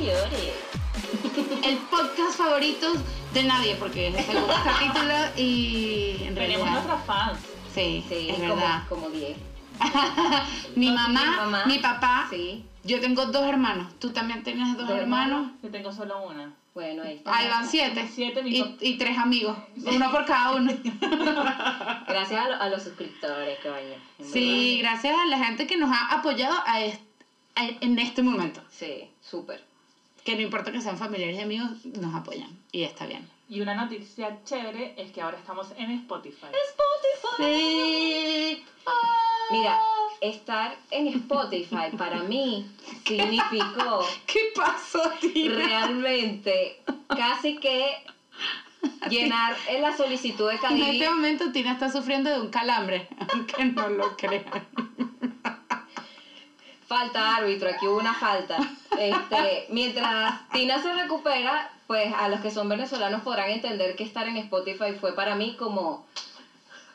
El podcast favorito de nadie, porque es el segundo capítulo y en Tenemos realidad. nuestras fans. Sí, Sí, es como, verdad. como 10. mi, mamá, Mi mamá. mi papá, Sí. yo tengo dos hermanos. ¿Tú también tienes dos Dos hermanos? Yo tengo solo una. Bueno, ahí está. Ahí van siete. Siete, y, y tres amigos, uno por cada uno. Gracias a, lo- a los suscriptores, coño. en Sí, verdad. gracias a la gente que nos ha apoyado a est- a- en este momento. Sí, súper. Que no importa que sean familiares y amigos, nos apoyan. Y está bien. Y una noticia chévere es que ahora estamos en Spotify. Sí. Mira, estar en Spotify para mí significó ¿Qué pasó, Tina? realmente casi que llenar en la solicitud de En Cadivi. este momento Tina está sufriendo de un calambre, aunque no lo crean. Falta árbitro, aquí hubo una falta. Este, mientras Tina se recupera, pues a los que son venezolanos podrán entender que estar en Spotify fue para mí como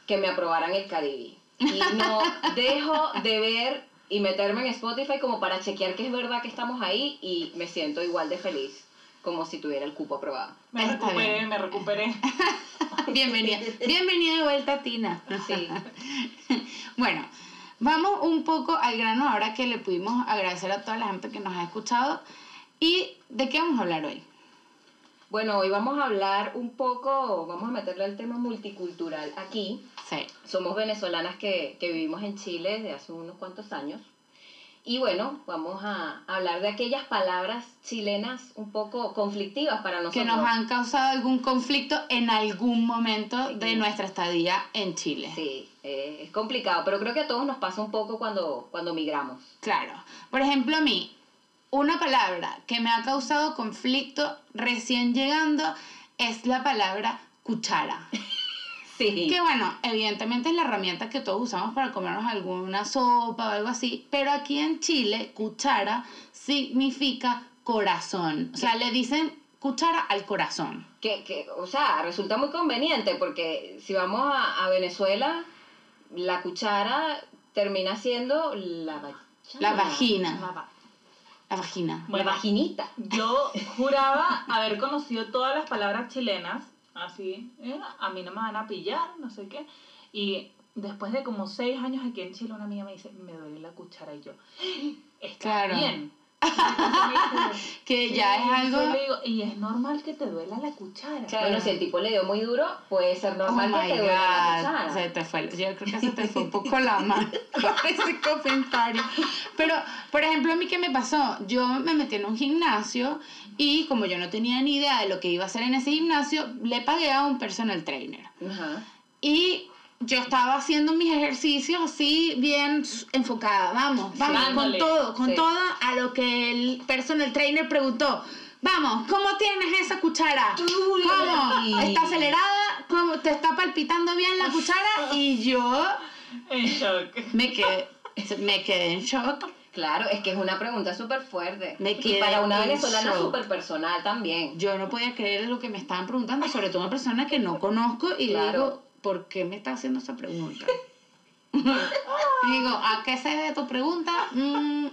que me aprobaran el Cadivi. Y no dejo de ver y meterme en Spotify como para chequear que es verdad que estamos ahí y me siento igual de feliz como si tuviera el cupo aprobado. Me Está recuperé, bien. me recuperé. Bienvenida. Bienvenida de vuelta, Tina. Sí. Bueno, vamos un poco al grano ahora que le pudimos agradecer a toda la gente que nos ha escuchado. ¿Y de qué vamos a hablar hoy? Bueno, hoy vamos a hablar un poco, vamos a meterle al tema multicultural aquí. Sí. Somos venezolanas que, que vivimos en Chile desde hace unos cuantos años. Y bueno, vamos a hablar de aquellas palabras chilenas un poco conflictivas para nosotros. Que nos han causado algún conflicto en algún momento de Sí. nuestra estadía en Chile. Sí, eh, es complicado, pero creo que a todos nos pasa un poco cuando, cuando migramos. Claro. Por ejemplo, a mí, una palabra que me ha causado conflicto recién llegando es la palabra cuchara. Sí. Que bueno, evidentemente es la herramienta que todos usamos para comernos alguna sopa o algo así, pero aquí en Chile, cuchara significa corazón. O sea, le dicen cuchara al corazón. Que, que, o sea, resulta muy conveniente porque si vamos a, a Venezuela, la cuchara termina siendo la vagina. La vagina. La va- La vagina. La Bueno, vaginita. Yo juraba haber conocido todas las palabras chilenas, así, ¿eh? a mí no me van a pillar, no sé qué. Y después de como seis años aquí en Chile, una amiga me dice, me duele la cuchara y yo, está Claro. bien. Que ya es algo... Digo, y es normal que te duela la cuchara. Bueno, si el tipo le dio muy duro, puede ser normal oh que te duela la cuchara. se te fue, yo creo que se te fue un poco la mano con ese comentario. Pero, por ejemplo, a mí qué me pasó, yo me metí en un gimnasio y como yo no tenía ni idea de lo que iba a hacer en ese gimnasio, le pagué a un personal trainer. Ajá. Y yo estaba haciendo mis ejercicios así bien enfocada, vamos, vamos, con todo, con Sí. todo a lo que el personal trainer preguntó. Vamos, ¿cómo tienes esa cuchara? ¿Cómo? ¿Está acelerada? ¿Cómo? ¿Te está palpitando bien la cuchara? Y yo En shock. me quedé, me quedé en shock. Claro, es que es una pregunta súper fuerte. Me y para una en venezolana súper personal también. Yo no podía creer lo que me estaban preguntando, sobre todo una persona que no conozco, y Claro. digo, ¿por qué me está haciendo esa pregunta? digo, ¿a qué se debe tu pregunta? Mm,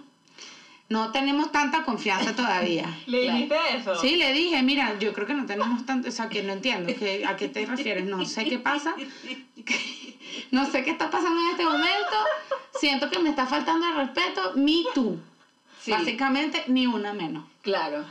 no tenemos tanta confianza todavía. ¿Le dijiste eso? Sí, le dije, mira, yo creo que no tenemos tanto, o sea, que no entiendo, que, ¿a qué te refieres? No sé qué pasa, no sé qué está pasando en este momento, siento que me está faltando el respeto, me too. Sí, Básicamente, ni una menos. claro.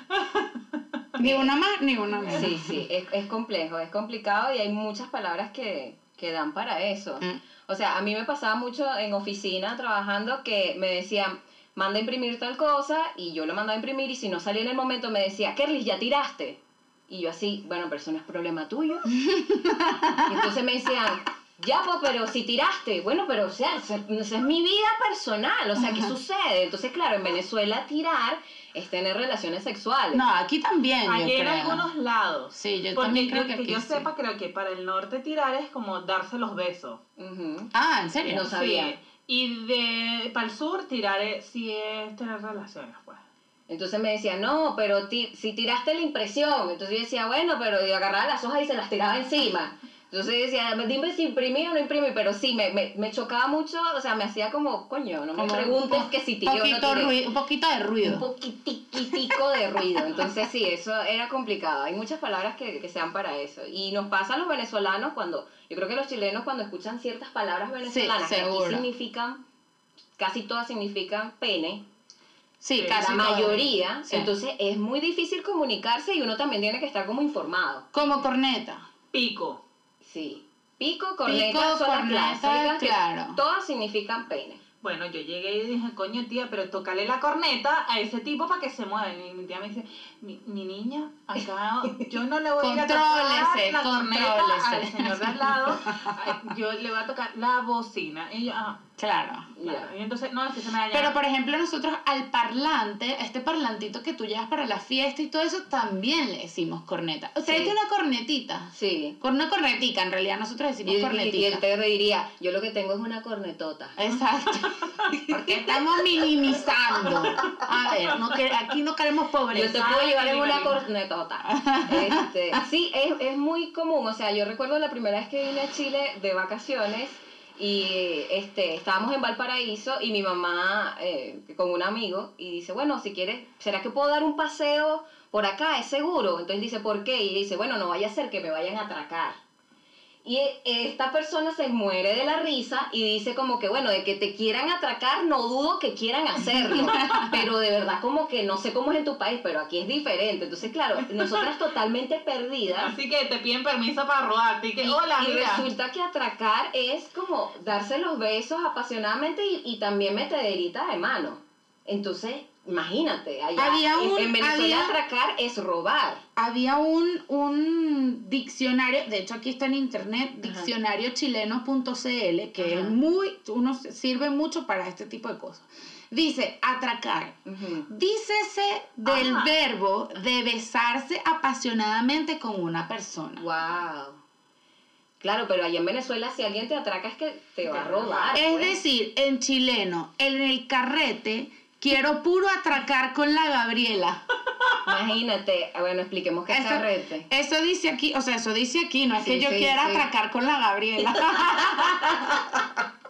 Ni una más, ni una menos. Sí, sí, es, es complejo, es complicado y hay muchas palabras que, que dan para eso. Mm. O sea, a mí me pasaba mucho en oficina trabajando que me decían, manda a imprimir tal cosa y yo lo mandaba a imprimir y si no salía en el momento me decía, Kerly, ya tiraste. Y yo así, bueno, pero eso no es problema tuyo. y entonces me decían, ya, pues, pero si tiraste, bueno, pero o sea, esa es mi vida personal, o sea, ¿qué sucede? Entonces, claro, en Venezuela tirar es tener relaciones sexuales. No, aquí también, yo Aquí en creo. algunos lados. Sí, yo Porque también creo yo- que que aquí yo sí. sepa, creo que para el norte tirar es como darse los besos. Ujú. Ah, ¿en serio? No sabía. Sí. Y de para el sur tirar es, sí es tener relaciones, pues. Entonces me decía, no, pero ti- si tiraste la impresión. Entonces yo decía, bueno, pero y agarraba las hojas y se las tiraba encima. Entonces decía, dime si imprimí o no imprimí, pero sí, me, me, me chocaba mucho, o sea, me hacía como, coño, no me Como preguntes un que si tiré o no poquito tiré. ruido, un poquito de Un ruido. poquitico de ruido. Entonces sí, eso era complicado. Hay muchas palabras que, que sean para eso. Y nos pasa a los venezolanos cuando, yo creo que los chilenos cuando escuchan ciertas palabras venezolanas que aquí significan, casi todas significan pene, Sí, Sí, casi la mayoría, Sí. entonces es muy difícil comunicarse y uno también tiene que estar como informado. Como corneta. Pico. Sí. Pico, corneta, son corneta, las que todas significan pene. Bueno, yo llegué y dije, coño tía, pero tócale la corneta a ese tipo para que se mueva. Y mi tía me dice, mi, mi niña, acá yo no le voy a tocar la corneta contrólese. al señor de al lado, yo le voy a tocar la bocina. Y yo, ah, Claro. claro. Y entonces, no, es que se me daña. Pero por ejemplo nosotros al parlante, este parlantito que tú llevas para la fiesta y todo eso, también le decimos corneta. Sí. tienen una cornetita. Sí. Con una cornetica, en realidad nosotros Y, decimos y- y cornetita. él te diría, yo lo que tengo es una cornetota. Exacto. Porque estamos minimizando. A ver, no que, aquí no queremos pobreza. Yo te puedo llevar en una cornetota. Este, sí, es, es muy común. O sea, yo recuerdo la primera vez que vine a Chile de vacaciones y este, estábamos en Valparaíso y mi mamá eh, con un amigo y dice, bueno, si quieres, ¿será que puedo dar un paseo por acá? ¿Es seguro? Entonces dice, ¿por qué? Y dice, bueno, no vaya a ser que me vayan a atracar. Y esta persona se muere de la risa y dice como que, bueno, de que te quieran atracar, no dudo que quieran hacerlo, pero de verdad como que no sé cómo es en tu país, pero aquí es diferente. Entonces, claro, nosotras totalmente perdidas. Así que te piden permiso para rodarte y que, Y, hola, y mira. resulta que atracar es como darse los besos apasionadamente y, y también metederita de mano. Entonces, imagínate, allá Había un- en Venezuela había- atracar es robar. Había un, un diccionario, de hecho aquí está en internet, diccionariochileno.cl, que Ajá. es muy, uno sirve mucho para este tipo de cosas. Dice, atracar. Ujú. Dícese del Ajá. verbo de besarse apasionadamente con una persona. Wow. Claro, pero allá en Venezuela si alguien te atraca es que te va a robar. Es pues. decir, en chileno, en el carrete, quiero puro atracar con la Gabriela. Imagínate, ah, bueno, expliquemos qué es carrete. Eso dice aquí, o sea, eso dice aquí, no es que yo sí, quiera sí. atracar con la Gabriela.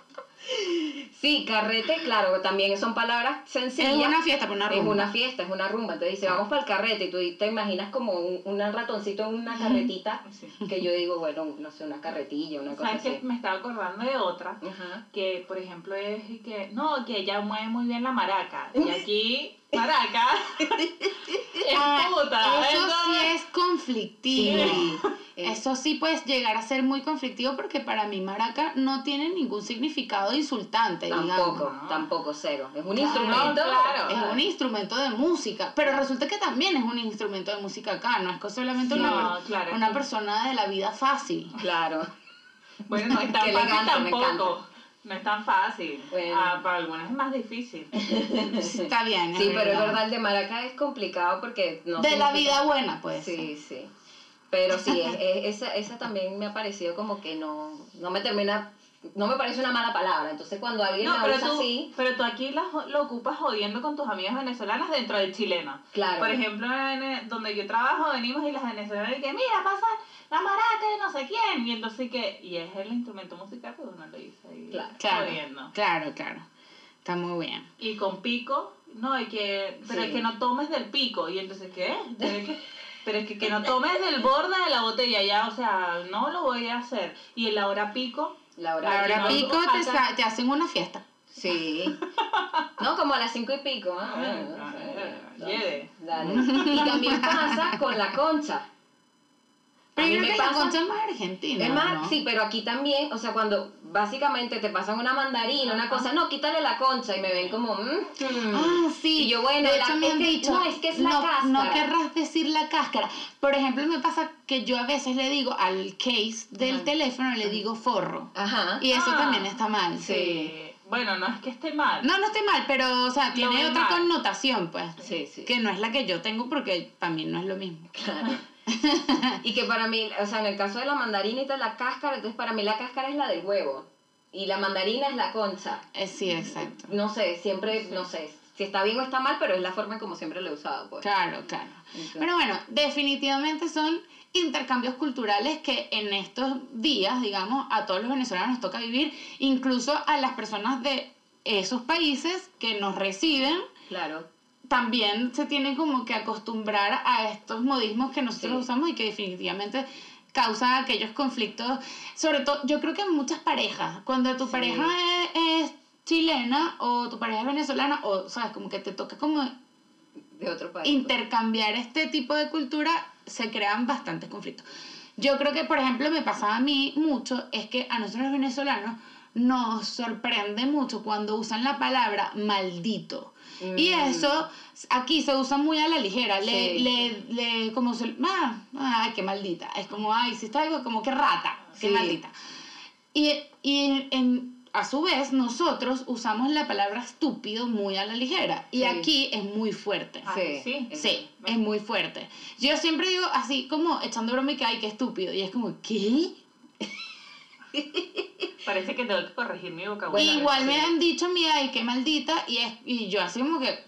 Sí, carrete, claro, también son palabras sencillas. es una fiesta, por una Es rumba. una fiesta, es una rumba. Entonces dice, vamos para el carrete. Y tú te imaginas como un, un ratoncito en una carretita. Sí. Que yo digo, bueno, no sé, una carretilla, una cosa ¿Sabes así. qué? Me estaba acordando de otra. Que por ejemplo es que no que ella mueve muy bien la maraca y aquí maraca es Ah, puta eso sí es conflictivo. Sí. Eso sí puede llegar a ser muy conflictivo porque para mí maraca no tiene ningún significado insultante, Tampoco, tampoco cero. Es un Claro, instrumento. claro. Es un instrumento de música, pero resulta que también es un instrumento de música acá, no es que solamente Sí, una, persona de la vida fácil. Claro. bueno no tampoco no es tan fácil Bueno. Ah, para algunas es más difícil Está bien. Sí, pero es verdad, el de Maraca es complicado porque no De la vida buena, pues. Sí, sí. Pero sí, es- es- esa, esa también me ha parecido como que no, no me termina, no me parece una mala palabra. Entonces cuando alguien no pero usa tú así, pero tú aquí la jo- lo ocupas jodiendo con tus amigas venezolanas dentro del chileno claro. por ejemplo en el- donde yo trabajo venimos y las venezolanas dicen mira pasa la maraca de no sé quién y entonces que y es el instrumento musical que uno lo dice ahí Claro. Jodiendo claro, claro. Está muy bien. y con pico, no, y que, pero Sí. es que no tomes del pico, y entonces, ¿qué? Pero es que, pero es que, que no tomes del borde de la botella, ya, o sea, no lo voy a hacer. Y en la hora pico, La hora, La hora no, pico no, te, sa- te hacen una fiesta. Sí. No, como a las cinco y pico. ah, bueno, ah, sí, ah. Dale. Y también pasa con la concha. Pero yo creo me que la pasa- concha es más argentina. Es más, ¿no? sí, pero aquí también, o sea, cuando básicamente te pasan una mandarina, una cosa, no, quítale la concha y me ven como, mm, mm. Ah, sí. Y yo, bueno, de la- hecho me es han que- dicho. no, es que es la no, cáscara. No querrás decir la cáscara. Por ejemplo, me pasa que yo a veces le digo al case del Ajá. teléfono, le digo forro. Ajá. Y eso Ah. también está mal. Sí. bueno, no es que esté mal. No, no esté mal, pero, o sea, tiene otra mal. connotación, pues. Sí, sí. Que no es la que yo tengo porque también no es lo mismo. Claro. y que para mí, o sea, en el caso de la mandarina y de la cáscara, entonces para mí la cáscara es la del huevo y la mandarina es la concha. Eh, sí, exacto. No sé, siempre, no sé si está bien o está mal, pero es la forma en como siempre lo he usado, pues. Claro, claro. Entonces- Pero bueno, definitivamente son intercambios culturales que en estos días, digamos, a todos los venezolanos nos toca vivir, incluso a las personas de esos países que nos reciben, Claro. También se tienen como que acostumbrar a estos modismos que nosotros Sí. usamos y que definitivamente causan aquellos conflictos, sobre todo, yo creo que en muchas parejas, cuando tu Sí. pareja es, es chilena o tu pareja es venezolana, o sabes, como que te toca como De otro país. intercambiar este tipo de cultura, se crean bastantes conflictos. Yo creo que, por ejemplo, me pasaba a mí mucho, es que a nosotros los venezolanos nos sorprende mucho cuando usan la palabra maldito. Y Mm. eso aquí se usa muy a la ligera, le, Sí. le, le, como se, ah, ay, qué maldita, es como, ay, si está algo como que rata, qué Sí. maldita. Y, y en, a su vez nosotros usamos la palabra estúpido muy a la ligera y Sí. aquí es muy fuerte. Ah, Sí. sí. Sí, es muy fuerte. Yo siempre digo así como echando broma y que ay, qué estúpido. Y es como, ¿qué? Parece que tengo que corregir mi vocabulario. Igual me han dicho mi ay, qué maldita. Y, es, y yo así como que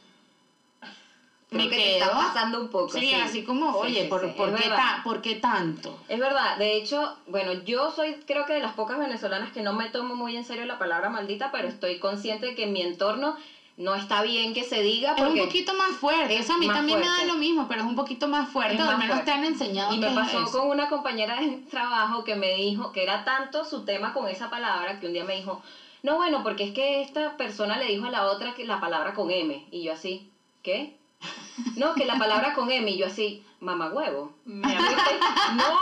Creo me que te quedo. está pasando un poco. sí, así como, oye, sí, ¿por, sí, por qué ta- ¿por qué tanto? Es verdad, de hecho, bueno, yo soy creo que de las pocas venezolanas que no me tomo muy en serio la palabra maldita, pero estoy consciente de que en mi entorno no está bien que se diga Es un porque poquito más fuerte. es Eso a mí más también me fuerte. da lo mismo, pero es un poquito más fuerte. O al más menos fuerte. te han enseñado Y me pasó con una compañera de trabajo que me dijo que era tanto su tema con esa palabra que un día me dijo, no, bueno, porque es que esta persona le dijo a la otra que la palabra con M. Y yo así, ¿qué? No, que la palabra con M. Y yo así, mamá huevo. No,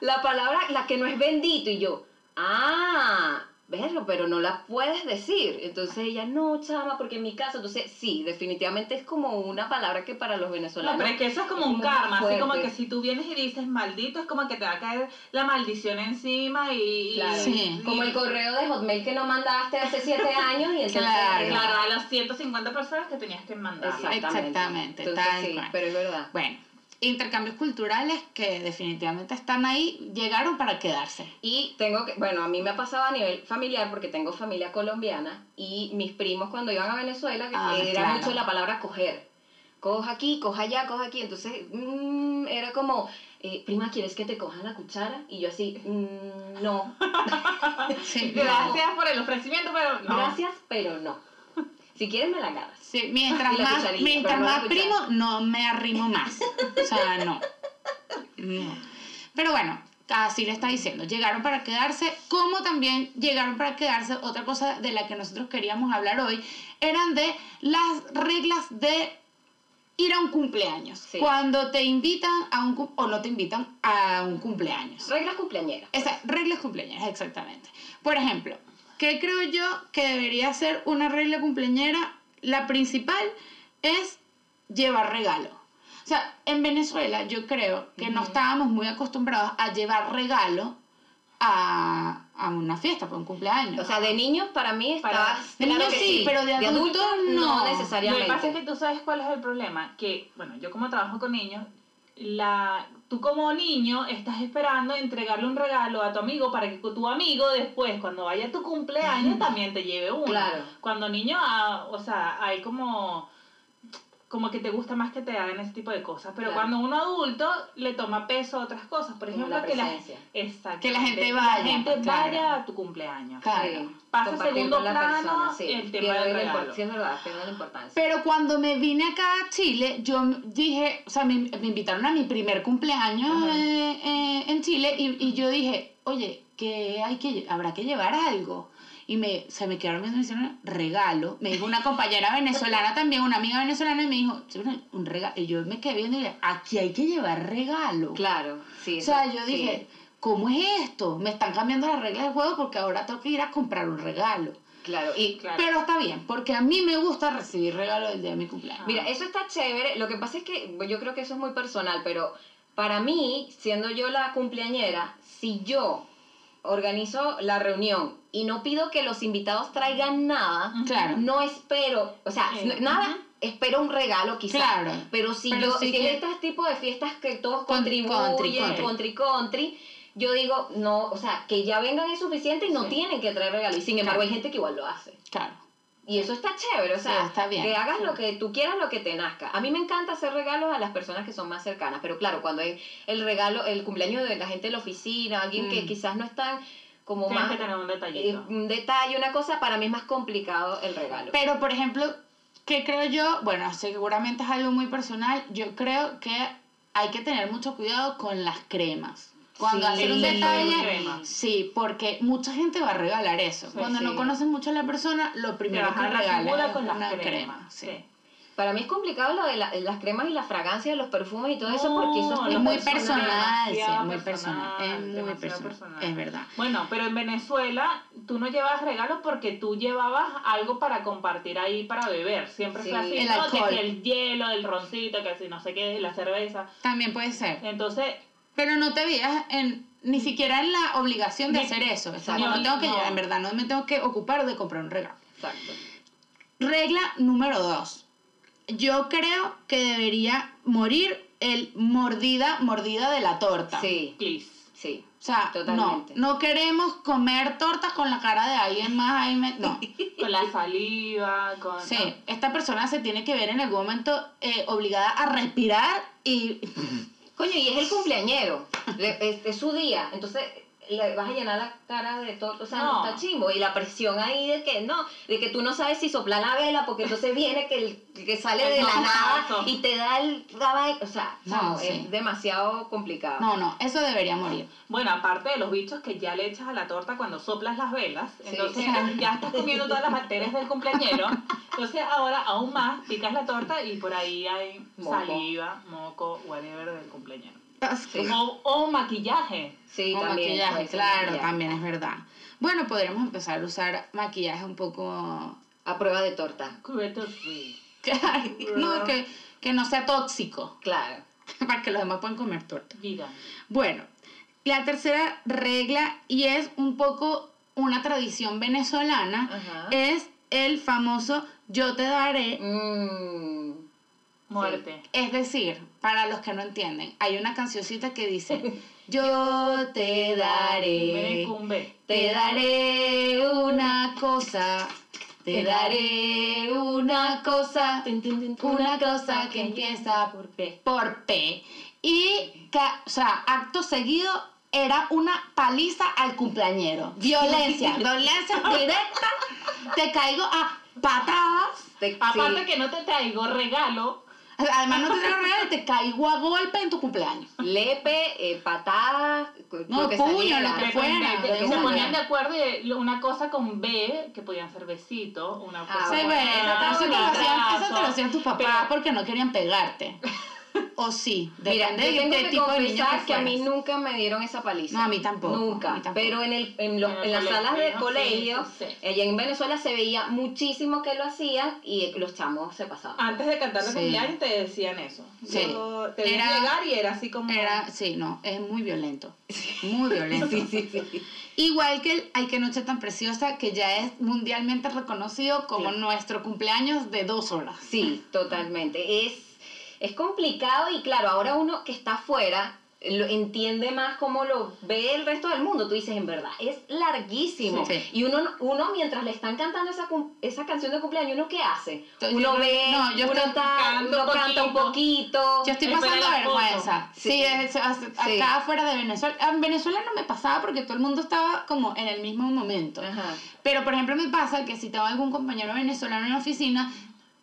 la palabra, la que no es bendito. Y yo, ah, verlo, pero no la puedes decir. Entonces ella, no, chama, porque en mi caso, entonces sí, definitivamente es como una palabra que para los No, venezolanos. pero es que eso es como es un karma, así como que si tú vienes y dices maldito, es como que te va a caer la maldición encima y... Claro. Sí. Como el correo de Hotmail que no mandaste hace siete años y entonces... Claro. Claro, a las 150 personas que tenías que mandar. Exactamente. Exactamente, Entonces, tal sí, cual. pero es verdad. Bueno, intercambios culturales que definitivamente están ahí, llegaron para quedarse. Y tengo que, bueno, a mí me ha pasado a nivel familiar porque tengo familia colombiana y mis primos cuando iban a Venezuela Ah, era claro. mucho la palabra coger. Coja aquí, coja allá, coja aquí. Entonces, mm, era como, eh, prima, ¿quieres que te cojan la cuchara? Y yo así, mm, no, Sí, Gracias por el ofrecimiento, pero no. gracias, pero no. Si quieres me la agarras. Sí, mientras más, mientras más primo, no me arrimo más. O sea, no. No. Pero bueno, así le está diciendo, llegaron para quedarse, como también llegaron para quedarse, otra cosa de la que nosotros queríamos hablar hoy, eran de las reglas de ir a un cumpleaños. Sí. Cuando te invitan a un o no te invitan a un cumpleaños. Reglas cumpleañeras. Esa, reglas cumpleañeras, exactamente. Por ejemplo, ¿qué creo yo que debería ser una regla cumpleañera? La principal es llevar regalo. O sea, en Venezuela yo creo que no estábamos muy acostumbrados a llevar regalo a, a una fiesta, para un cumpleaños. O sea, de niños para mí Para- estabas... de niños que sí, pero de adultos no. no Lo que necesariamente. pasa es que tú sabes cuál es el problema, que, bueno, yo como trabajo con niños, la, tú como niño estás esperando entregarle un regalo a tu amigo para que tu amigo después, cuando vaya a tu cumpleaños, también te lleve uno. Claro. Cuando niño, ah, o sea, hay como como que te gusta más que te hagan ese tipo de cosas, pero Claro. cuando uno adulto le toma peso a otras cosas, por ejemplo, la que la, exactamente, Que la gente vaya, la gente claro. vaya a tu cumpleaños. Claro. Pasa compartir segundo la plano persona, sí. el tema del regalo. Sí, es verdad, pierde la importancia. Pero cuando me vine acá a Chile, yo dije, o sea, me, me invitaron a mi primer cumpleaños eh, eh, en Chile y, y yo dije, oye, que hay que, habrá que llevar algo. Y me, se me quedaron viendo y me hicieron regalo. Me dijo una compañera venezolana también, una amiga venezolana, y me dijo, "Sí, una- un regalo. Y yo me quedé viendo y dije, aquí hay que llevar regalo. Claro, sí. O sea, eso- yo sí. dije, ¿cómo es esto? Me están cambiando las reglas del juego porque ahora tengo que ir a comprar un regalo. Claro, y Claro. Pero está bien, porque a mí me gusta recibir regalo el día de mi cumpleaños. Mira, eso está chévere. Lo que pasa es que yo creo que eso es muy personal, pero para mí, siendo yo la cumpleañera, si yo organizo la reunión y no pido que los invitados traigan nada, Claro. no espero, o sea, Sí. nada, espero un regalo quizás. Claro. Pero si Pero yo, sí si que- es este tipo de fiestas que todos Con- contribuyen, country, country, country. yo digo, no, o sea, que ya vengan es suficiente y no Sí. tienen que traer regalo. Y sin embargo, Claro. hay gente que igual lo hace. Claro. Y eso está chévere, o sea, está bien, que hagas lo que tú quieras, lo que te nazca. A mí me encanta hacer regalos a las personas que son más cercanas, pero claro, cuando es el regalo, el cumpleaños de la gente de la oficina, alguien que Mm. quizás no están como Tienes más... que tener un eh, detallito. un detalle, una cosa, para mí es más complicado el regalo. Pero, por ejemplo, ¿qué creo yo? Bueno, seguramente es algo muy personal. Yo creo que hay que tener mucho cuidado con las cremas. Cuando Sí, hacer un detalle, crema. sí, porque mucha gente va a regalar eso. Sí, Cuando no sí. conoces mucho a la persona, lo primero que Trabajar la regalas figura es con una las crema. cremas. sí. Para mí es complicado lo de la- las cremas y las fragancias, los perfumes y todo eso, No, porque eso es Es muy personal. personal, sí, demasiado muy personal. Es personal, muy personal. personal. Es verdad. Bueno, pero en Venezuela tú no llevabas regalos porque tú llevabas algo para compartir ahí para beber. Siempre Sí. fue así, El el hielo, el roncito, que si no sé qué, la cerveza. También puede ser. Entonces, Pero no te veías en, ni siquiera en la obligación de hacer eso. O sea, Exacto. no tengo que, No. en verdad, no me tengo que ocupar de comprar un regalo. Exacto. Regla número dos. Yo creo que debería morir el mordida, mordida de la torta. Sí, please. sí. O sea, Totalmente. no, no queremos comer torta con la cara de alguien más. ahí me- no. Con la saliva, con... Sí, esta persona se tiene que ver en algún momento eh, obligada a respirar y... Coño, y es el cumpleañero, le- es, es su día, entonces le vas a llenar la cara de todo, o sea, no. No. está chimbo, y la presión ahí de que no, de que tú no sabes si soplar la vela, porque entonces viene que, el, que sale de la nada eso. y te da el o sea, No, sí. es demasiado complicado. No, no, eso debería morir. Bueno, aparte de los bichos que ya le echas a la torta cuando soplas las velas, Sí. entonces ya estás comiendo todas las bacterias del cumpleañero. Entonces ahora aún más picas la torta y por ahí hay Moco. saliva, moco, whatever del cumpleañero. Sí. O, o maquillaje. Sí, o también. maquillaje, claro, maquillaje. también es verdad. Bueno, podríamos empezar a usar maquillaje un poco... A prueba de torta, no, que, que no sea tóxico, claro. para que los demás puedan comer torta. Vida. Bueno, la tercera regla, y es un poco una tradición venezolana, Ajá. es el famoso yo te daré. Mm, Muerte. Es decir, para los que no entienden, hay una cancioncita que dice, yo te daré, te daré una cosa, te daré una cosa, una cosa que empieza por P. por P. Y, ca- o sea, acto seguido era una paliza al cumpleañero. Violencia, violencia directa. Te caigo a patadas. Te- Aparte sí. que no te traigo regalo, Además, no te traigo regalo y te caigo a golpe en tu cumpleaños. Lepe, eh, patadas, No, lo que puño, lo que fuera, de se ponían de acuerdo y una cosa con B, que podían ser besitos, una cosa Ah, Sí, bueno, eso te lo hacían, tus papás porque no querían pegarte. O sí, Mira, depende yo de tengo qué que tipo de confesar que que, a mí nunca me dieron esa paliza. No, a mí tampoco, Nunca. a mí tampoco. Pero en, el, en, los, En el en las salas de colegio, sí, sí. allá en Venezuela se veía muchísimo que lo hacían y los chamos se pasaban. Antes de cantar los Sí. cumpleaños te decían eso. Sí. Yo te Era- llegar y era así como... Era, sí, no, es muy violento. Muy violento. Sí, sí, sí. Igual que el Ay, qué noche tan preciosa, que ya es mundialmente reconocido como Sí. nuestro cumpleaños de dos horas. Sí, totalmente. Es, es complicado y claro, ahora uno que está afuera lo entiende más cómo lo ve el resto del mundo. Tú dices, en verdad, es larguísimo. Sí. Sí. Y uno, uno mientras le están cantando esa, esa canción de cumpleaños, ¿uno qué hace? Uno yo- ve, no, yo uno, está- uno canta un poquito. Yo estoy pasando vergüenza. Sí, Sí. es- es- acá afuera de Venezuela. En Venezuela no me pasaba porque todo el mundo estaba como en el mismo momento. Ajá. Pero, por ejemplo, me pasa que si tengo algún compañero venezolano en la oficina,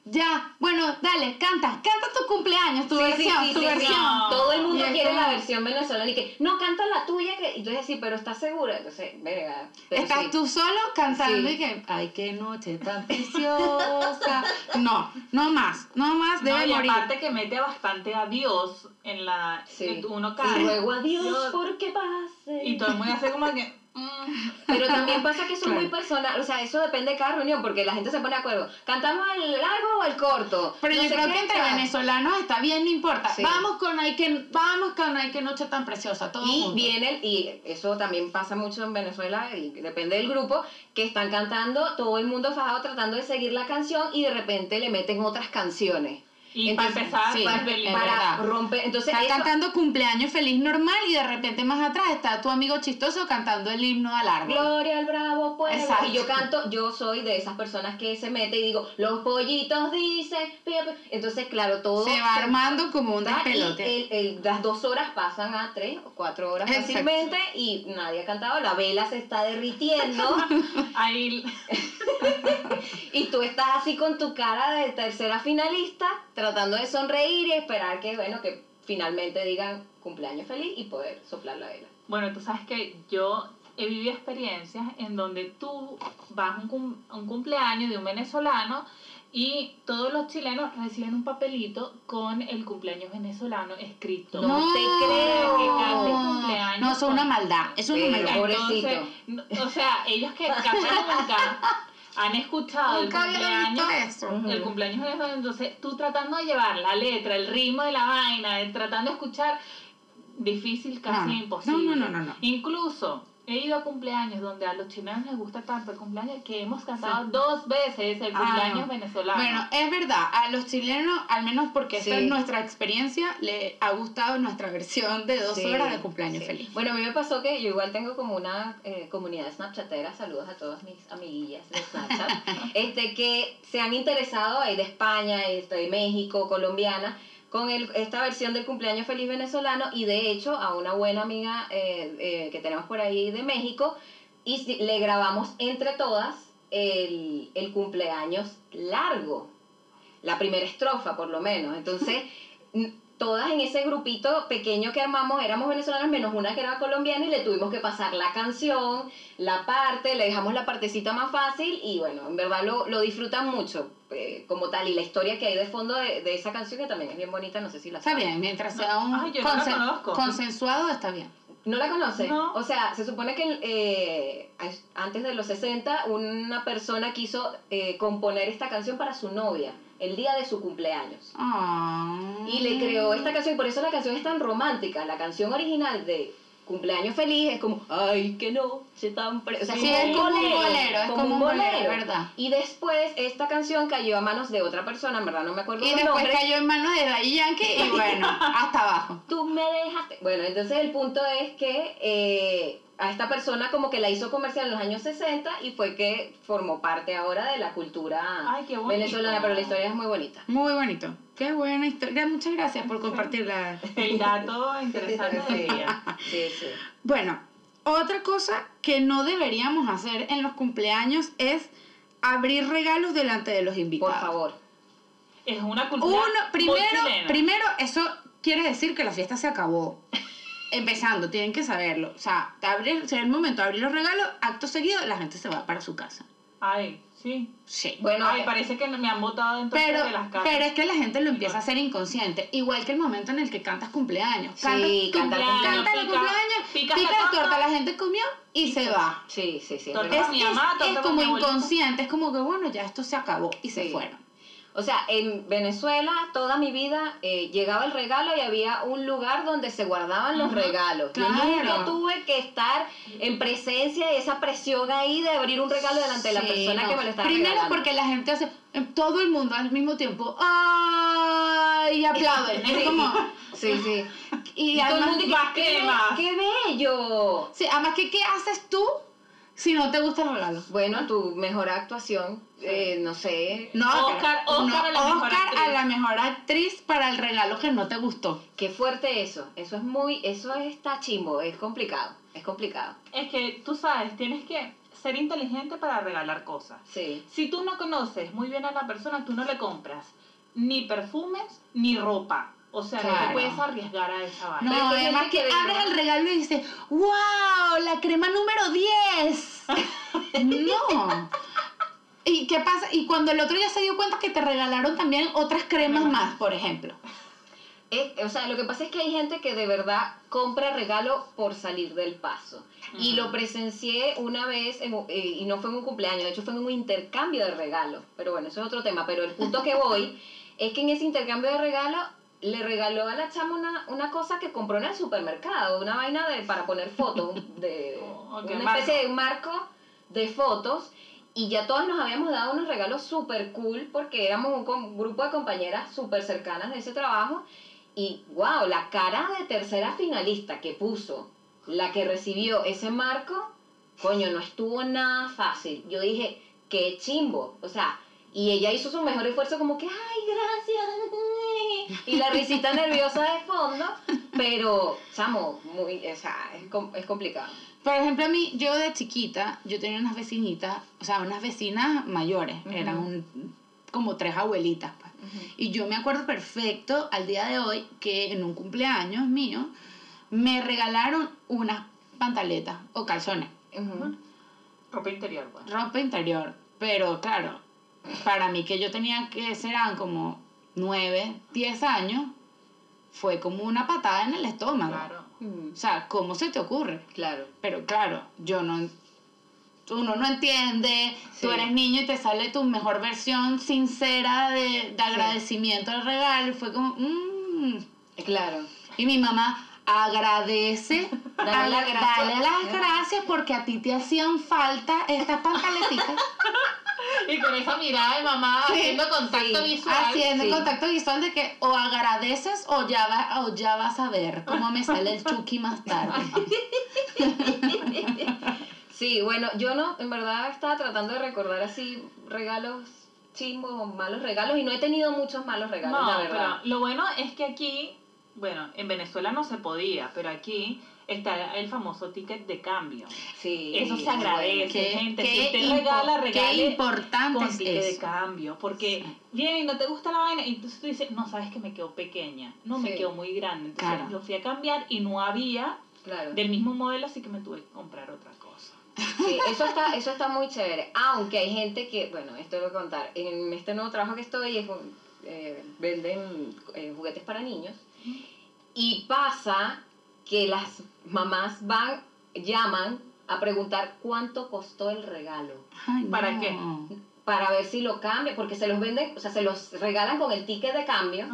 ya, bueno, dale, canta, canta tu cumpleaños, tu Sí, versión, sí, tu sí, sí. versión. No. Todo el Y mundo quiere como- la versión venezolana y que, no, canta la tuya. Que... Y tú dices, sí, pero ¿estás segura? Entonces, verga. Estás sí. tú solo cantando Sí. y que, ay, qué noche tan preciosa. No, no más, no más, No, debe y morir. aparte que mete bastante a Dios en la... Sí. en- Uno Y cae. luego adiós Dios, porque pase. Y todo el mundo hace como que... Pero también pasa que eso Claro. es muy personal, o sea, eso depende de cada reunión, porque la gente se pone de acuerdo. ¿Cantamos el largo o el corto? Pero No yo creo que entre tal. venezolanos está bien, no importa. Sí. Vamos con ay que vamos con ay que noche tan preciosa, todo Y juntos. vienen, y eso también pasa mucho en Venezuela, y depende del grupo, que están cantando, todo el mundo fajado tratando de seguir la canción y de repente le meten otras canciones. Y Entonces, para empezar, sí, para feliz. para romper. Entonces, Está eso- cantando cumpleaños feliz normal y de repente más atrás está tu amigo chistoso cantando el himno al árbol. Gloria al bravo pueblo. Exacto. Y yo canto, yo soy de esas personas que se mete y digo, los pollitos dicen, entonces claro, todo Se va armando como un despelote. el- el- las dos horas pasan a tres o cuatro horas Exacto. fácilmente y nadie ha cantado, la vela se está derritiendo Ahí, y tú estás así con tu cara de tercera finalista tratando de sonreír y esperar que, bueno, que finalmente digan cumpleaños feliz y poder soplar la vela. bueno, tú sabes que yo he vivido experiencias en donde tú vas a un, cum- a un cumpleaños de un venezolano y todos los chilenos reciben un papelito con el cumpleaños venezolano escrito. No te creo. Que cante cumpleaños No, eso es una maldad. Eso es una maldad. pobrecito. Entonces, no- o sea, ellos que casi nunca han escuchado el cumpleaños, eso. El cumpleaños venezolano, entonces tú tratando de llevar la letra, el ritmo de la vaina, de- tratando de escuchar, difícil, casi no. imposible. No, no, no, no, no. Incluso he ido a cumpleaños donde a los chilenos les gusta tanto el cumpleaños que hemos cantado dos veces el Ah, cumpleaños no. venezolano. Bueno, es verdad, a los chilenos, al menos porque esta Sí. es nuestra experiencia, le ha gustado nuestra versión de dos Sí, horas de cumpleaños sí. feliz. Bueno, a mí me pasó que yo igual tengo como una eh, comunidad snapchatera, saludos a todas mis amiguillas de Snapchat, este, que se han interesado ahí de España, este, de México, colombiana, con el, esta versión del cumpleaños feliz venezolano y de hecho a una buena amiga eh, eh, que tenemos por ahí de México y le grabamos entre todas el, el cumpleaños largo, la primera estrofa por lo menos. Entonces, todas en ese grupito pequeño que armamos éramos venezolanas, menos una que era colombiana y le tuvimos que pasar la canción, la parte, le dejamos la partecita más fácil y bueno, en verdad lo, lo disfrutan mucho eh, como tal y la historia que hay de fondo de, de esa canción que también es bien bonita, no sé si la Está saben. bien, mientras sea un Ay, yo no la consen- conozco. consensuado, está bien. ¿No la conoce? No. O sea, se supone que eh, antes de los 60 una persona quiso eh, componer esta canción para su novia, el día de su cumpleaños. Ah. Y le creó esta canción, por eso la canción es tan romántica. La canción original de Cumpleaños Feliz es como, ay, que no, se tan... pre-". O sea, Sí, es como un bolero, es como un bolero, ¿verdad? Y después esta canción cayó a manos de otra persona, en verdad no me acuerdo Y después nombre. cayó en manos de Daddy Yankee y bueno, hasta abajo. Tú me dejaste. Bueno, entonces el punto es que eh, a esta persona como que la hizo comercial en los años 60 y fue que formó parte ahora de la cultura Ay, qué bonito. venezolana, pero la historia es muy bonita. Muy bonito. Qué buena historia. Muchas gracias por compartirla. El dato interesante del día. Sí, sí. Bueno, otra cosa que no deberíamos hacer en los cumpleaños es abrir regalos delante de los Por invitados. favor. Es una cultura Uno, primero, primero, eso quiere decir que la fiesta se acabó. Empezando, tienen que saberlo. O sea, te abrir, es el momento de abrir los regalos, acto seguido, la gente se va para su casa. Ay, sí. Sí. Bueno, Ay, eh, parece que me han botado dentro Pero, de las casas. pero es que la gente lo empieza a hacer inconsciente. Igual que el momento en el que cantas cumpleaños. Sí, Cantas cantar cumpleaños, canta el pica- cumpleaños, pica la la torta. torta, la gente comió y se va. sí, sí, sí. es. Es, mi mamá, como mi inconsciente, es como que bueno, ya esto se acabó y se Sí. fueron. O sea, en Venezuela toda mi vida eh, llegaba el regalo y había un lugar donde se guardaban los Ujú, regalos. Yo claro. nunca tuve que estar en presencia de esa presión ahí de abrir un regalo delante de la Sí, persona no. que me lo estaba Primero regalando. porque la gente hace, todo el mundo al mismo tiempo, ¡ay! y aplauden. Es Sí. como, Sí, sí. y Y todo el además, mundo "¡Qué be- cremas". ¡Qué bello! sí, además que, ¿qué haces tú si no te gusta el regalo? Bueno, tu mejor actuación, eh, no sé, No, Oscar- Oscar no, a la Oscar a actriz. la mejor actriz para el regalo que no te gustó. qué fuerte eso. Eso es muy, eso está chimbo, es complicado, es complicado. Es que tú sabes, tienes que ser inteligente para regalar cosas. Sí. Si tú no conoces muy bien a la persona, tú no le compras ni perfumes ni ropa. O sea, no te puedes arriesgar a esa vaina. No, Pero además que abres el regalo y dices, ¡Wow! La crema número 10. no. ¿Y qué pasa? Y cuando el otro ya se dio cuenta que te regalaron también otras cremas más, por ejemplo. Es- o sea, lo que pasa es que hay gente que de verdad compra regalo por salir del paso. Y lo presencié una vez, en eh, y no fue en un cumpleaños, de hecho fue en un intercambio de regalos. Pero bueno, eso es otro tema. Pero el punto que voy es que en ese intercambio de regalos le regaló a la chama una, una cosa que compró en el supermercado, una vaina de, para poner fotos, de, Oh, una marco. especie de marco de fotos. y ya todas nos habíamos dado unos regalos súper cool porque éramos un com- grupo de compañeras súper cercanas de ese trabajo. Y wow, la cara de tercera finalista que puso, la que recibió ese marco, coño, no estuvo nada fácil. Yo dije, qué chimbo. O sea, y ella hizo su mejor esfuerzo como que, ay, gracias. Y la risita nerviosa de fondo, pero, chamo, muy, o sea, es, com- es complicado. Por ejemplo, a mí, yo de chiquita, yo tenía unas vecinitas, o sea, unas vecinas mayores, eran un- como tres abuelitas, pues. Y yo me acuerdo perfecto al día de hoy que en un cumpleaños mío me regalaron unas pantaletas o calzones. Ropa interior, pues. ropa interior. Pero claro, para mí que yo tenía que serán como nueve, diez años, fue como una patada en el estómago. Claro. Mm, O sea, ¿cómo se te ocurre? Claro. Pero claro, yo no. Uno no entiende, tú Sí. eres niño y te sale tu mejor versión sincera de, de agradecimiento al regalo. Y fue como, mmm. Claro. Y mi mamá agradece, Dale dale, las gracias. dale las gracias porque a ti te hacían falta estas pantaleticas. Y con esa mirada de mamá Sí, haciendo contacto sí, visual. Haciendo sí. contacto visual de que o agradeces o ya, va, o ya vas a ver cómo me sale el chuki más tarde. Sí, bueno, yo no, en verdad estaba tratando de recordar así regalos chimbos o malos regalos y no he tenido muchos malos regalos, No, la verdad. pero lo bueno es que aquí, bueno, en Venezuela no se podía, pero aquí está el famoso ticket de cambio. Sí. Eso se agradece, Qué- gente. qué si usted regala, qué regale importante con es ticket de cambio. Porque Sí. viene y no te gusta la vaina, y entonces tú dices, no, sabes que me quedó pequeña, no, me Sí. quedó muy grande. Entonces Claro. yo fui a cambiar y no había Claro. del mismo modelo, así que me tuve que comprar otra cosa. Sí, eso está, eso está muy chévere. Aunque hay gente que, bueno, esto lo voy a contar. En este nuevo trabajo que estoy, es, un- eh, venden eh, juguetes para niños. Y pasa que las mamás van, llaman a preguntar cuánto costó el regalo. Ay, ¿Para no. qué? Para ver si lo cambian, porque se los venden, o sea, se los regalan con el ticket de cambio.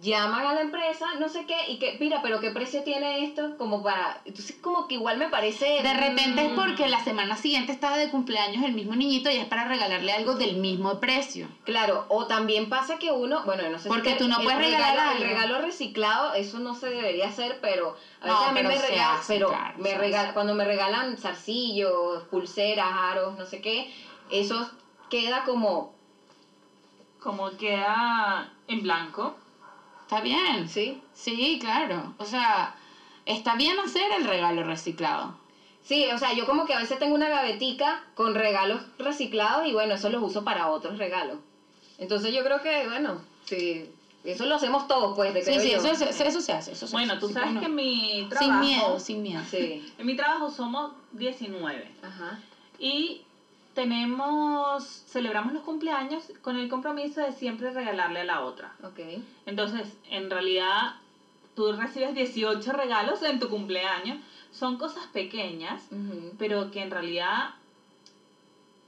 Llaman a la empresa, no sé qué, y que, mira, pero qué precio tiene esto, como para, entonces como que igual me parece... De repente es mm, porque la semana siguiente estaba de cumpleaños el mismo niñito y es para regalarle algo del mismo precio. Claro, o también pasa que uno, bueno, no sé Porque si tú no el puedes regalo, regalar el algo. regalo reciclado, eso no se debería hacer, pero a veces No, a mí pero me regalan, pero claro, me se regala- cuando me regalan zarcillos, pulseras, aros, no sé qué, eso queda como, Como queda en blanco. Está bien. ¿sí? Sí, claro. O sea, está bien hacer el regalo reciclado. Sí, o sea, yo como que a veces tengo una gavetica con regalos reciclados y bueno, eso los uso para otros regalos. Entonces yo creo que, bueno, sí, eso lo hacemos todos, pues, de Sí, sí, eso, se- eso se hace. Eso se Bueno, hace, tú sí, sabes cómo que en mi trabajo... Sin miedo, sin miedo. Sí, En mi trabajo somos 19 ajá, y tenemos, celebramos los cumpleaños con el compromiso de siempre regalarle a la otra. ok. Entonces, en realidad, tú recibes 18 regalos en tu cumpleaños. Son cosas pequeñas, ujú. pero que en realidad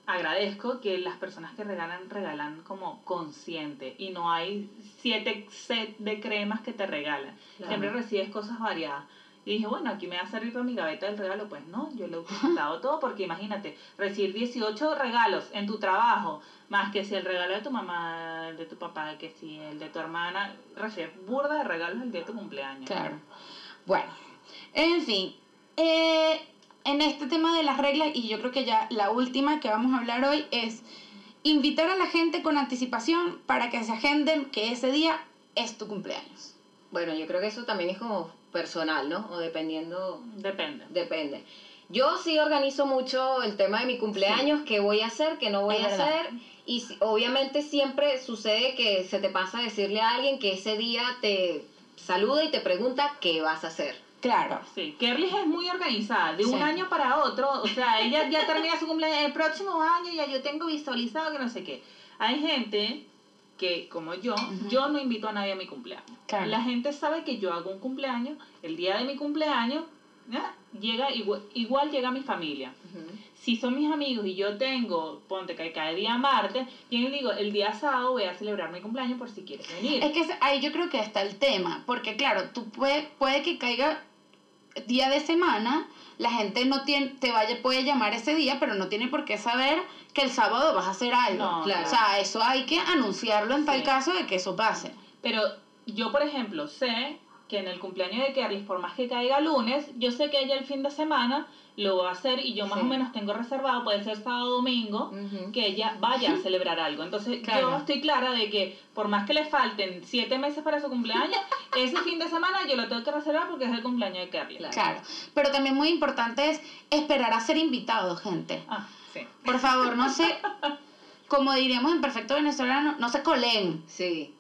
agradezco que las personas que regalan, regalan como consciente y no hay siete set de cremas que te regalan. Claro. Siempre recibes cosas variadas. Y dije, bueno, aquí me va a servir para mi gaveta del regalo. Pues no, yo lo he utilizado todo porque imagínate, recibir 18 regalos en tu trabajo, más que si el regalo de tu mamá, el de tu papá, que si el de tu hermana, recibes burda de regalos el día de tu cumpleaños. Claro. Bueno, en fin, eh, en este tema de las reglas, y yo creo que ya la última que vamos a hablar hoy es invitar a la gente con anticipación para que se agenden que ese día es tu cumpleaños. Bueno, yo creo que eso también es como personal, ¿no? O dependiendo, Depende. depende. Yo sí organizo mucho el tema de mi cumpleaños, qué voy a hacer, qué no voy Es a verdad. hacer. Y si- obviamente siempre sucede que se te pasa a decirle a alguien que ese día te saluda y te pregunta qué vas a hacer. Claro. Sí, Kerlis es muy organizada, de un Sí. año para otro, o sea, ella ya termina su cumpleaños, el próximo año ya yo tengo visualizado que no sé qué. Hay gente que, como yo, yo no invito a nadie a mi cumpleaños. Claro. La gente sabe que yo hago un cumpleaños, el día de mi cumpleaños, llega igual, igual llega mi familia. Si son mis amigos y yo tengo, ponte que cae día martes, yo les digo, el día sábado voy a celebrar mi cumpleaños por si quieres venir. Es que ahí yo creo que está el tema, porque claro, tú puede, puede que caiga día de semana, la gente no tiene, te vaya, puede llamar ese día, pero no tiene por qué saber que el sábado vas a hacer algo. No, claro. O sea, eso hay que anunciarlo en tal caso de que eso pase. Pero yo, por ejemplo, sé que en el cumpleaños de Kerlis, por más que caiga lunes, yo sé que ella el fin de semana lo va a hacer y yo más Sí. o menos tengo reservado, puede ser sábado o domingo, que ella vaya a celebrar algo. Entonces Claro. yo estoy clara de que por más que le falten siete meses para su cumpleaños, ese fin de semana yo lo tengo que reservar porque es el cumpleaños de. Claro. Claro. Pero también muy importante es esperar a ser invitado, gente. Ah, sí. Por favor, no se, como diríamos en perfecto venezolano, no se colen. Sí.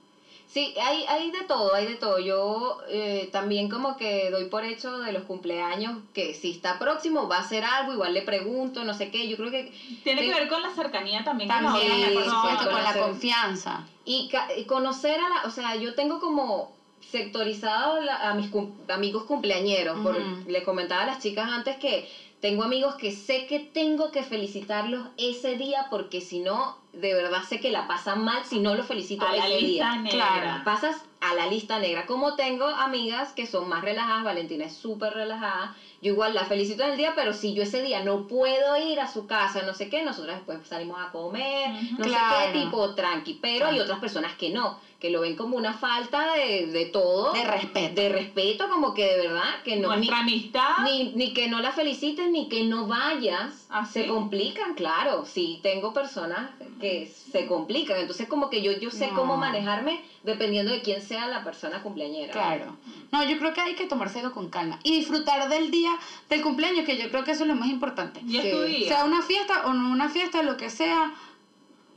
Sí, hay, hay de todo, hay de todo. Yo eh, también como que doy por hecho de los cumpleaños que si está próximo va a hacer algo, igual le pregunto, no sé qué. Yo creo que... Tiene que ver con la cercanía también, con la persona. supuesto, con la confianza. Y, y conocer a la... O sea, yo tengo como sectorizado la- a mis cum- amigos cumpleañeros. por- Ujú. les comentaba a las chicas antes que tengo amigos que sé que tengo que felicitarlos ese día porque si no, de verdad sé que la pasan mal si no los felicito A la ese lista día. negra. Claro. pasas a la lista negra. Como tengo amigas que son más relajadas, Valentina es súper relajada, yo igual la felicito en el día, pero si yo ese día no puedo ir a su casa, no sé qué, nosotras después salimos a comer, no Claro. sé qué, tipo tranqui. Pero hay otras personas que no, que lo ven como una falta de, de todo. De respeto. De respeto, como que de verdad, que no... Ni, Nuestra amistad. ni, ni que no la felicites, ni que no vayas. ¿Ah, Se complican, claro. Sí, tengo personas que se complican. Entonces, como que yo, yo sé No. cómo manejarme dependiendo de quién sea la persona cumpleañera. Claro. No, yo creo que hay que tomárselo con calma y disfrutar del día del cumpleaños, que yo creo que eso es lo más importante. Y es tu Sí. día. Sea una fiesta o no una fiesta, lo que sea,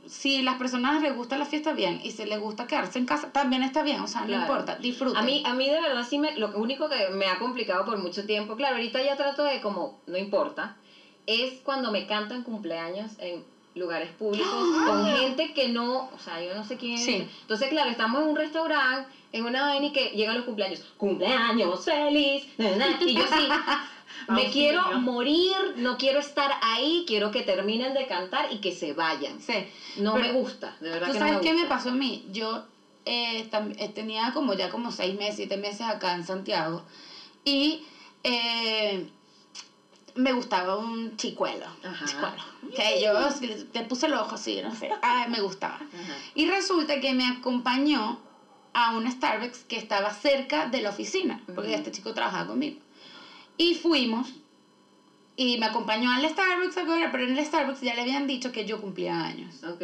si las personas les gusta la fiesta, bien, y si les gusta quedarse en casa, también está bien, o sea, no Claro. importa, disfruten. A mí, a mí de verdad sí me, lo único que me ha complicado por mucho tiempo, claro, ahorita ya trato de como, no importa, es cuando me cantan cumpleaños en lugares públicos con gente que no, o sea, yo no sé quién es. Entonces, claro, estamos en un restaurante, en una vaina y que llegan los cumpleaños, cumpleaños feliz, y yo sí, me quiero morir, no quiero estar ahí, quiero que terminen de cantar y que se vayan. Sí. No Pero, me gusta, de verdad ¿Tú que sabes no me qué me pasó a mí? Yo eh, eh, tenía como ya como seis meses, siete meses acá en Santiago y eh, me gustaba un chicuelo. Ajá. chicuelo. Que yo te puse el ojo así, no sé. Ay, me gustaba. Ajá. Y resulta que me acompañó a un Starbucks que estaba cerca de la oficina, porque este chico trabajaba conmigo. Y fuimos, y me acompañó al Starbucks a pero en el Starbucks ya le habían dicho que yo cumplía años. Ok.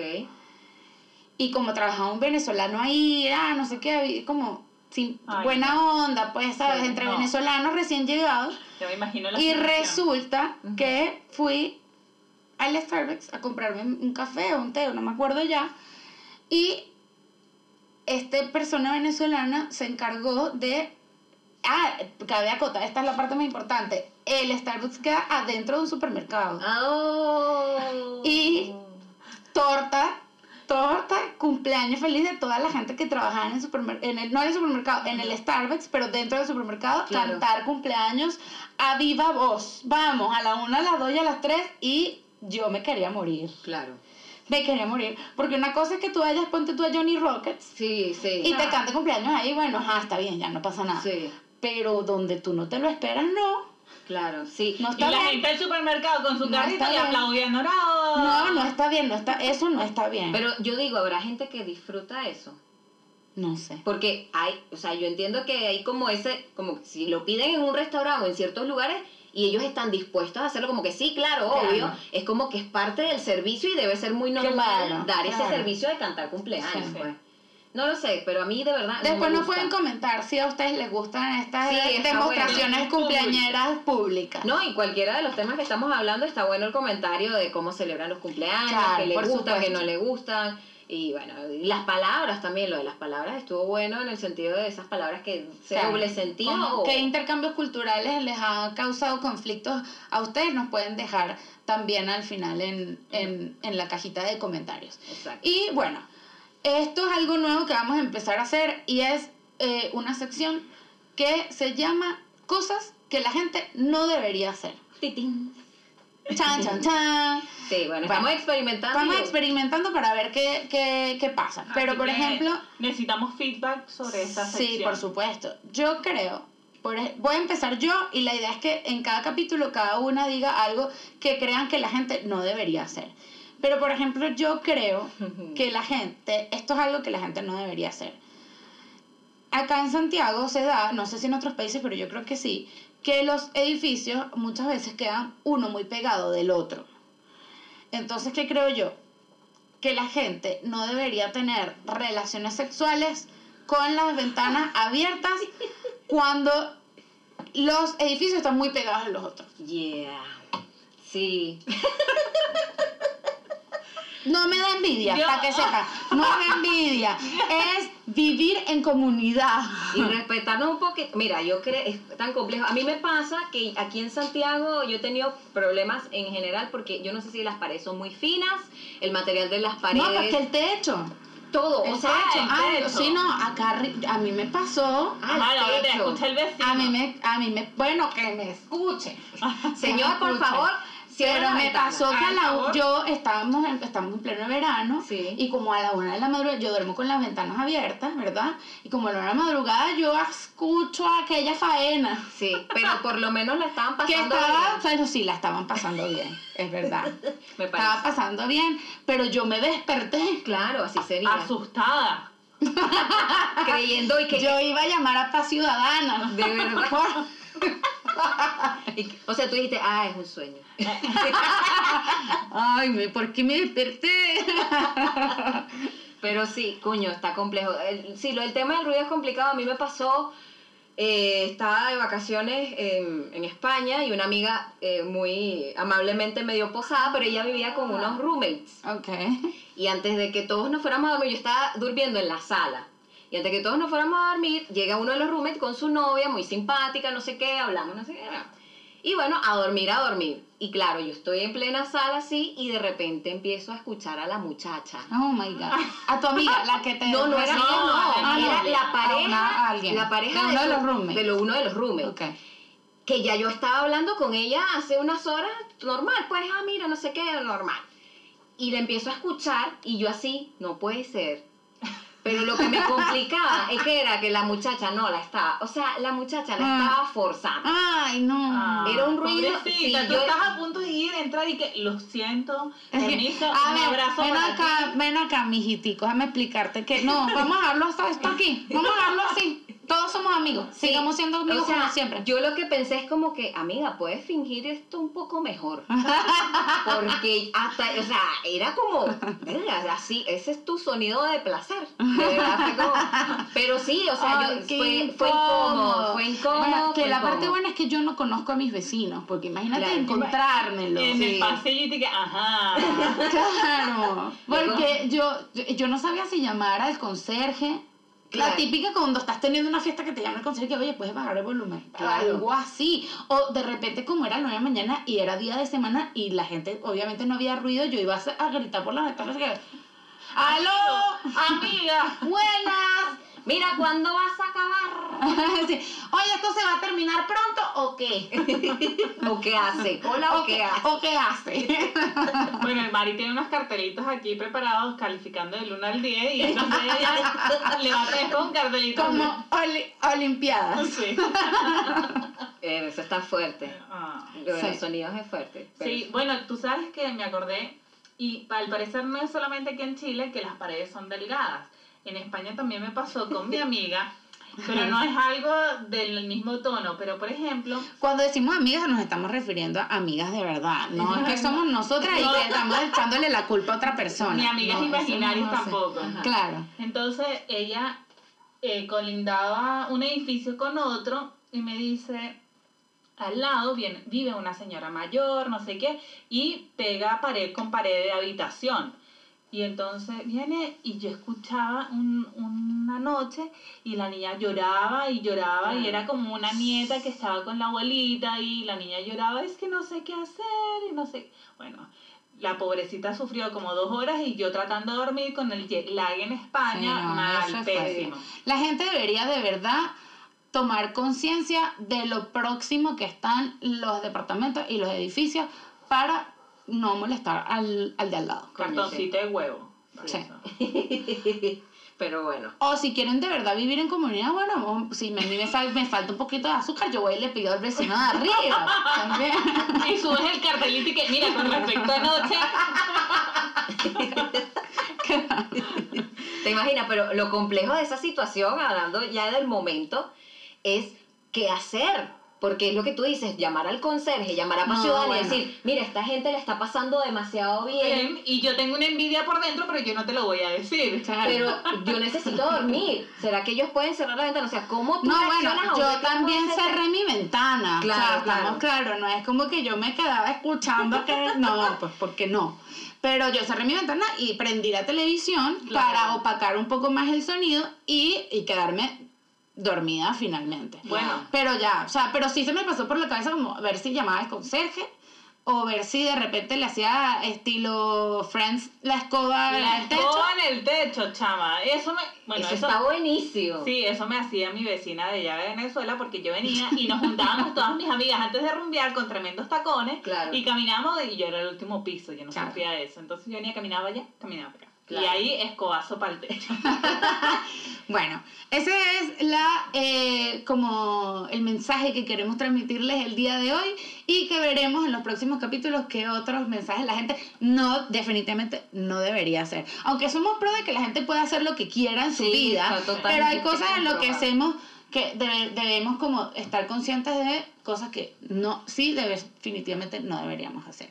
Y como trabajaba un venezolano ahí, ah, no sé qué, como sin Ay, buena onda, pues, ¿sabes? Sí, Entre no. venezolanos recién llegados. Yo me imagino la Y situación. resulta que fui al Starbucks a comprarme un café o un té, no me acuerdo ya. Y esta persona venezolana se encargó de... Ah, cabe acotar, esta es la parte más importante. El Starbucks queda adentro de un supermercado. Ah, oh. Y- Torta, torta, cumpleaños feliz de toda la gente que trabajaba en el supermercado, en el, no en el supermercado, en el Starbucks, pero dentro del supermercado, Claro. cantar cumpleaños a viva voz. Vamos, a la una, a las dos y a las tres, y yo me quería morir. Claro. Me quería morir. Porque una cosa es que tú vayas, ponte tú a Johnny Rockets, Sí, sí. y te cante cumpleaños ahí, bueno, ajá, está bien, ya no pasa nada. Sí, Pero donde tú no te lo esperas, no. claro, sí. No Y está la bien. gente del supermercado con su No carrito y bien. aplaudiendo. ¡Bravo! No, no está bien, no está, eso no está bien. Pero yo digo, habrá gente que disfruta eso. no sé. Porque hay, o sea, yo entiendo que hay como ese, como si lo piden en un restaurante o en ciertos lugares y ellos están dispuestos a hacerlo como que sí, claro, Claro. obvio, es como que es parte del servicio y debe ser muy normal Claro, dar ese servicio de cantar cumpleaños, Sí. pues. No lo sé, pero a mí de verdad no Después me nos gusta. pueden comentar si a ustedes les gustan estas Sí, demostraciones bueno. cumpleañeras públicas. No, y cualquiera de los temas que estamos hablando está bueno el comentario de cómo celebran los cumpleaños, Claro, que le por gustan, que supuesto. no le gustan. Y bueno, y las palabras también, lo de las palabras estuvo bueno en el sentido de esas palabras que se Claro. doble sentido. ¿Cómo- o- ¿Qué intercambios culturales les ha causado conflictos a ustedes? Nos pueden dejar también al final en, en, en la cajita de comentarios. Exacto. Y bueno, esto es algo nuevo que vamos a empezar a hacer y es eh, una sección que se llama Cosas que la gente no debería hacer. Titín. Chan, chan, chan. Sí, bueno, estamos experimentando. Estamos experimentando para ver qué, qué, qué pasa. Pero, Así por que ejemplo, Necesitamos feedback sobre esta sí, sección. por supuesto. Yo creo por voy a empezar yo y la idea es que en cada capítulo cada una diga algo que crean que la gente no debería hacer. Pero por ejemplo, yo creo que la gente, esto es algo que la gente no debería hacer. Acá en Santiago se da, no sé si en otros países, pero yo creo que sí, que los edificios muchas veces quedan uno muy pegado del otro. Entonces, ¿qué creo yo? Que la gente no debería tener relaciones sexuales con las ventanas abiertas cuando los edificios están muy pegados a los otros. Yeah. Sí. No me da envidia, para que sepa. No me da envidia. Es vivir en comunidad. Y respetarnos un poquito. Mira, yo creo, es tan complejo. A mí me pasa que aquí en Santiago yo he tenido problemas en general porque yo no sé si las paredes son muy finas, el material de las paredes, No, porque el techo. todo. El O sea, techo. el Ah, techo. sí, no, acá a mí me pasó. Ah, ahora te escucha el vecino. A mí me, a mí me, bueno, que me escuche. Señor, por favor, Pero me pasó que a la, yo estábamos en, estamos en pleno verano Sí. y como a la una de la madrugada yo duermo con las ventanas abiertas, ¿verdad? Y como a la una de la madrugada yo escucho aquella faena Sí, pero por lo menos la estaban que pasando estaba, bien. bueno, sí, la estaban pasando bien, es verdad. Me Estaba parece. pasando bien, pero yo me desperté. Claro, así sería. Asustada. Creyendo y que Yo iba a llamar a paz ciudadana. de verdad. O sea, tú dijiste, ah, es un sueño. Ay, ¿por qué me desperté? Pero sí, coño, está complejo. El- sí, lo, el tema del ruido es complicado. A mí me pasó, eh, estaba de vacaciones en, en España y una amiga eh, muy amablemente me dio posada, pero ella vivía con unos roommates. ok. Y antes de que todos nos fuéramos a dormir, yo estaba durmiendo en la sala. Y antes que todos nos fuéramos a dormir, llega uno de los roommates con su novia, muy simpática, no sé qué, hablamos, no sé qué. Y bueno, a dormir, a dormir. Y claro, yo estoy en plena sala así y de repente empiezo a escuchar a la muchacha. Oh my god. A tu amiga, la que te. No, no era No, ella, no. ah, era no. la pareja. una- alguien. La pareja De uno de los roommates. de lo- uno de los roommates. Ok. Que ya yo estaba hablando con ella hace unas horas, normal, pues, ah, mira, no sé qué, normal. Y la empiezo a escuchar y yo así, no puede ser. Pero lo que me complicaba es que era que la muchacha no la estaba, o sea, la muchacha la Ah. estaba forzando. Ay, no. Ah, Era un ruido, Pobrecita, sí, tú yo- estás a punto de ir, entrar y que lo siento, permiso, a un ver, abrazo ven para acá, ti. ven acá, mijitico, déjame explicarte que no, vamos a dejarlo hasta esto aquí, vamos a dejarlo así. Todos somos amigos, Sí, sigamos siendo amigos o sea, como siempre. Yo lo que pensé es como que, amiga, puedes fingir esto un poco mejor. Porque hasta, o sea, era como, verga, así, ese es tu sonido de placer. De verdad, fue como- pero sí, o sea, Ay, yo, fue, fue incómodo, fue incómodo. Bueno, que fue la parte buena es que yo no conozco a mis vecinos, porque imagínate Claro. encontrármelo. En Sí. el pasillo y te que, ajá. Claro, porque yo, yo, yo no sabía si llamar al conserje. La típica cuando estás teniendo una fiesta que te llama el conserje que, oye, puedes bajar el volumen. Claro. Algo así. O de repente, como era 9 de la mañana y era día de semana y la gente, obviamente no había ruido, yo iba a gritar por las ventanas que, ¡Aló! Amiga. ¡Buenas! Mira, ¿cuándo vas a acabar? Sí. Oye, ¿esto se va a terminar pronto o qué? ¿O qué hace? Hola, ¿o qué hace? ¿O qué hace? Bueno, el Mari tiene unos cartelitos aquí preparados calificando del 1 al 10 y entonces ella le va a traer con cartelitos. Como oli- olimpiadas. Sí. Eh, eso está fuerte. Ah. Lo de Sí. los sonidos es fuerte. pero Sí, bueno, tú sabes que me acordé, y al parecer no es solamente aquí en Chile que las paredes son delgadas. En España también me pasó con mi amiga, pero no es algo del mismo tono. Pero, por ejemplo, Cuando decimos amigas nos estamos refiriendo a amigas de verdad, no es que somos nosotras y que estamos echándole la culpa a otra persona. Ni amigas No, imaginarias no tampoco. Ajá. Claro. entonces ella eh, colindaba un edificio con otro y me dice, al lado viene, vive una señora mayor, no sé qué, y pega pared con pared de habitación. Y entonces viene y yo escuchaba un- una noche y la niña lloraba y lloraba y era como una nieta que estaba con la abuelita y la niña lloraba, es que no sé qué hacer y no sé, bueno, la pobrecita sufrió como dos horas y yo tratando de dormir con el jet lag en España, Sí, no, mal, pésimo. La gente debería de verdad tomar conciencia de lo próximo que están los departamentos y los edificios para no molestar al, al de al lado. Cartoncito de huevo. Sí. Pero bueno. O si quieren de verdad vivir en comunidad, bueno, si me, a mí me, sal- me falta un poquito de azúcar, yo voy y le pido al vecino de arriba. También. Y subes el cartelito y que, mira, con respecto a anoche, ¿Te imaginas? Pero lo complejo de esa situación, hablando ya del momento, es qué hacer. Porque es lo que tú dices, llamar al conserje, llamar a Paz No, Ciudadana bueno. y decir, mira, esta gente le está pasando demasiado bien, bien, y yo tengo una envidia por dentro, pero yo no te lo voy a decir. Claro. pero yo necesito dormir. ¿Será que ellos pueden cerrar la ventana? O sea, ¿cómo tú No, bueno, yo también cerré mi ventana. o Claro, sea, estamos claro. claros, no es como que yo me quedaba escuchando que. No, pues porque no. Pero yo cerré mi ventana y prendí la televisión Claro. para opacar un poco más el sonido y, y quedarme dormida finalmente. Bueno. Pero ya, o sea, pero sí se me pasó por la cabeza como ver si llamaba al conserje o ver si de repente le hacía estilo Friends la escoba en La el techo. escoba en el techo, chama. Eso me. Bueno, eso, eso, está buenísimo. Sí, eso me hacía mi vecina de allá de Venezuela porque yo venía y nos juntábamos todas mis amigas antes de rumbear con tremendos tacones Claro. y caminábamos y yo era el último piso, yo no Claro. sufría de eso. Entonces yo venía, caminaba allá, caminaba para acá. Claro. Y ahí escobazo para el techo. Bueno, ese es la eh, como el mensaje que queremos transmitirles el día de hoy y que veremos en los próximos capítulos qué otros mensajes la gente no definitivamente no debería hacer. Aunque somos pro de que la gente pueda hacer lo que quiera en su Sí, vida, pero hay cosas en lo que hacemos que debe- debemos como estar conscientes de cosas que no sí definitivamente no deberíamos hacer.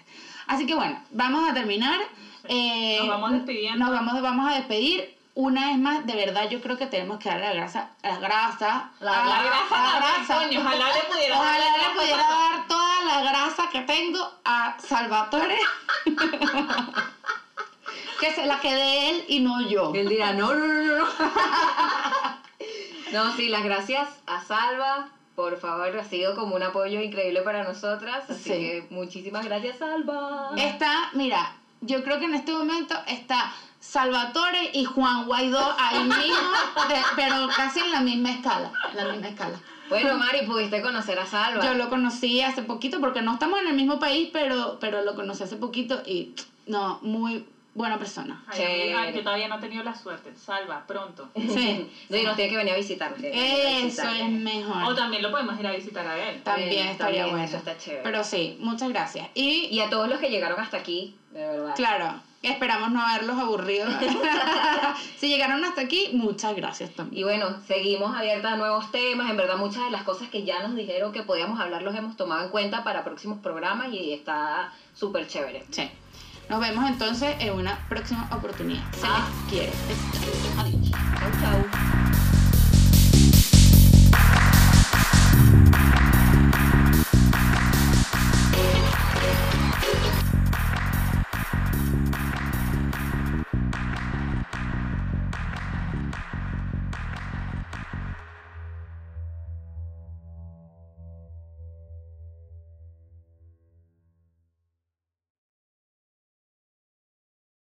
Así que bueno, vamos a terminar. Eh, Nos vamos despidiendo. Nos vamos, vamos a despedir. Una vez más, de verdad, yo creo que tenemos que darle la grasa, la grasa, La- grasa, la grasa. coño, ojalá le pudiera dar Ojalá le pudiera dar toda la grasa que tengo a Salvatore. que se la quede él y no yo. Él dirá, no, no, no, no. no, sí, las gracias a Salva. Por favor, ha sido como un apoyo increíble para nosotras. Así Sí. que muchísimas gracias, Salva. Está, mira, yo creo que en este momento está Salvatore y Juan Guaidó ahí mismo, de- pero casi en la misma escala. en La misma escala. Bueno, Mari, pudiste conocer a Salva. Yo lo conocí hace poquito, porque no estamos en el mismo país, pero, pero lo conocí hace poquito y no, muy buena persona. Ay, yo todavía no he tenido la suerte. Salva, pronto. Sí. No, y nos tiene que venir a visitar. nos tiene que venir a Eso visitar. es mejor. O también lo podemos ir a visitar a él. También estaría también, bueno. eso está chévere. Pero sí, muchas gracias. Y, Y a todos los que llegaron hasta aquí, de verdad. claro, esperamos no haberlos aburrido. si llegaron hasta aquí, muchas gracias también. Y bueno, seguimos abiertas a nuevos temas. En verdad, muchas de las cosas que ya nos dijeron que podíamos hablar los hemos tomado en cuenta para próximos programas y está súper chévere. Sí. Nos vemos entonces en una próxima oportunidad. Se Ah. les quiere. Adiós.